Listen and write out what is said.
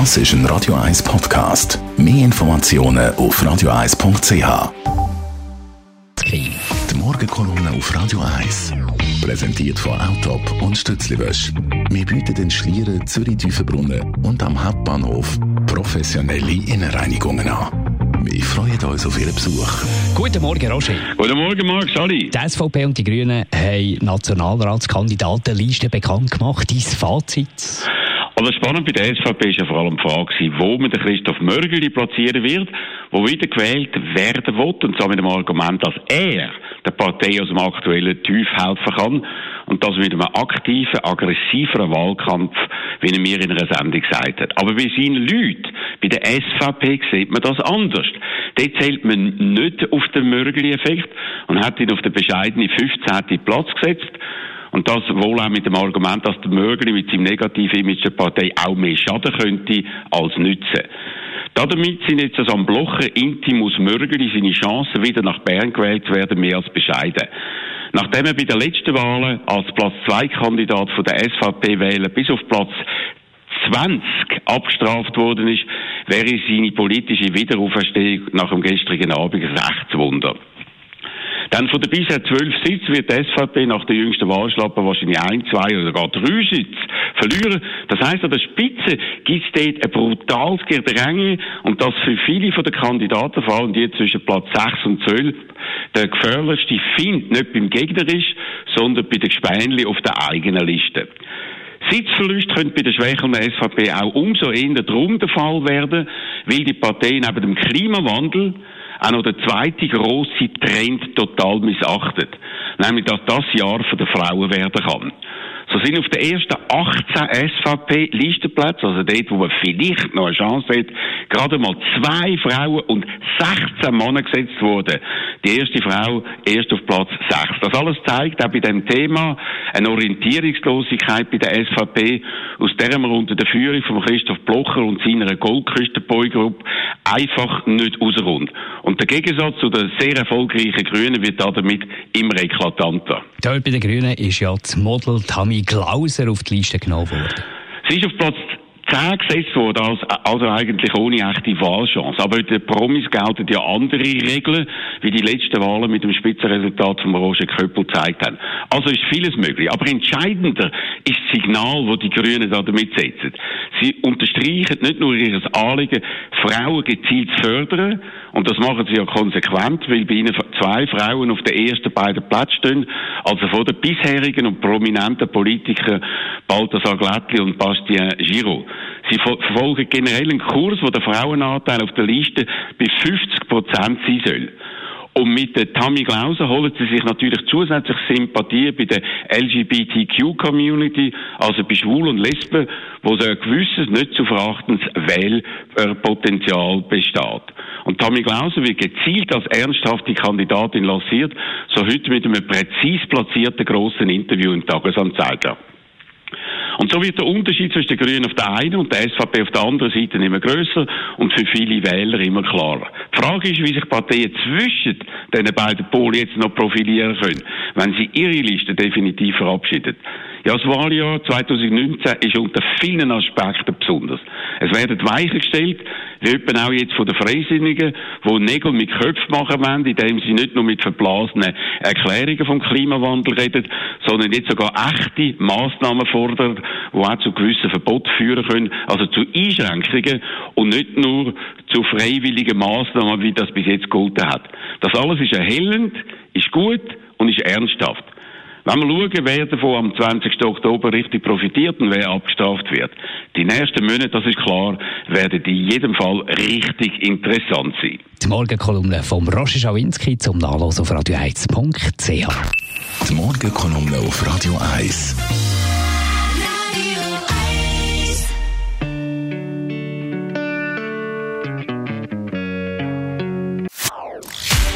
Das ist ein Radio 1 Podcast. Mehr Informationen auf radio1.ch. Die Morgenkolumne auf Radio 1. Präsentiert von Autop und Stützliwösch. Wir bieten den Schlieren, Zürich-Tüfenbrunnen und am Hauptbahnhof professionelle Innenreinigungen an. Wir freuen uns auf Ihren Besuch. Guten Morgen, Roger. Guten Morgen, Marc, Sali. Die SVP und die Grünen haben Nationalratskandidatenliste bekannt gemacht. Dein Fazit? Also spannend bei der SVP ist ja vor allem die Frage, wo man den Christoph Mörgeli platzieren wird, wo wieder gewählt werden will, und zwar mit dem Argument, dass er der Partei aus dem aktuellen Tief helfen kann. Und das mit einem aktiven, aggressiveren Wahlkampf, wie er mir in einer Sendung gesagt hat. Aber bei seinen Leuten, bei der SVP, sieht man das anders. Dort zählt man nicht auf den Mörgeli-Effekt und hat ihn auf den bescheidenen 15. Platz gesetzt. Und das wohl auch mit dem Argument, dass der Mörgeli mit seinem negativen Image der Partei auch mehr schaden könnte als nützen. Damit sind jetzt also am Blocher Intimus Mörgeli seine Chancen, wieder nach Bern gewählt zu werden, mehr als bescheiden. Nachdem er bei den letzten Wahlen als Platz 2 Kandidat von der SVP wählen bis auf Platz 20 abgestraft worden ist, wäre seine politische Wiederauferstehung nach dem gestrigen Abend ein Rechtswunder. Dann von den bisher zwölf Sitzen wird die SVP nach der jüngsten Wahlschlappe wahrscheinlich ein, zwei oder gar drei Sitze verlieren. Das heisst, an der Spitze gibt es dort ein brutales Gedränge und das für viele von den Kandidaten, vor allem die zwischen Platz 6 und 12, der gefährlichste Find nicht beim Gegner ist, sondern bei den Gespänli auf der eigenen Liste. Sitzverlust könnte bei der schwächelnden SVP auch umso eher drum der Fall werden, weil die Partei neben dem Klimawandel auch noch der zweite große Trend total missachtet. Nämlich, dass das Jahr für die Frauen werden kann. Sind auf den ersten 18 SVP-Listenplätzen, also dort, wo man vielleicht noch eine Chance hat, gerade mal zwei Frauen und 16 Männer gesetzt worden. Die erste Frau erst auf Platz 6. Das alles zeigt auch bei dem Thema eine Orientierungslosigkeit bei der SVP, aus der man unter der Führung von Christoph Blocher und seiner Goldküstenboy-Gruppe einfach nicht rauskommt. Und der Gegensatz zu den sehr erfolgreichen Grünen wird damit immer eklatanter. Dort bei den Grünen ist ja das Model Tammy Glauser auf die Liste genommen worden. Sie ist auf Platz 10 gesetzt worden, also, also eigentlich ohne echte Wahlchance. Aber bei den Promis gelten ja andere Regeln, wie die letzten Wahlen mit dem Spitzenresultat von Roger Köppel gezeigt haben. Also ist vieles möglich. Aber entscheidender ist das Signal, das die Grünen da damit setzen. Sie unterstreichen nicht nur ihr Anliegen, Frauen gezielt zu fördern, und das machen sie ja konsequent, weil bei ihnen zwei Frauen auf den ersten beiden Plätzen stehen, also von den bisherigen und prominenten Politikern Balthasar Glättli und Bastien Giraud. Sie verfolgen generell einen Kurs, wo der Frauenanteil auf der Liste bei 50 Prozent sein soll. Und mit der Tammy Glauser holen sie sich natürlich zusätzlich Sympathie bei der LGBTQ-Community, also bei Schwulen und Lesben, wo so ein gewisses, nicht zu verachtendes Wählpotenzial besteht. Und Tammy Glauser wird gezielt als ernsthafte Kandidatin lanciert, so heute mit einem präzis platzierten grossen Interview im Tagesanzeiger. Und so wird der Unterschied zwischen den Grünen auf der einen und der SVP auf der anderen Seite immer größer und für viele Wähler immer klarer. Die Frage ist, wie sich Parteien zwischen diesen beiden Polen jetzt noch profilieren können, wenn sie ihre Liste definitiv verabschieden. Ja, das Wahljahr 2019 ist unter vielen Aspekten besonders. Es werden Weichen gestellt, wie etwa auch jetzt von den Freisinnigen, die Nägel mit Köpfen machen wollen, indem sie nicht nur mit verblasenen Erklärungen vom Klimawandel reden, sondern jetzt sogar echte Massnahmen fordern, die auch zu gewissen Verboten führen können, also zu Einschränkungen und nicht nur zu freiwilligen Massnahmen, wie das bis jetzt gelten hat. Das alles ist erhellend, ist gut und ist ernsthaft. Wenn wir schauen, wer davon am 20. Oktober richtig profitiert und wer abgestraft wird, die nächsten Monate, das ist klar, werden in jedem Fall richtig interessant sein. Die Morgenkolumne vom Roger Schawinski zum Nachlesen auf radio1.ch. Die Morgenkolumne auf Radio 1.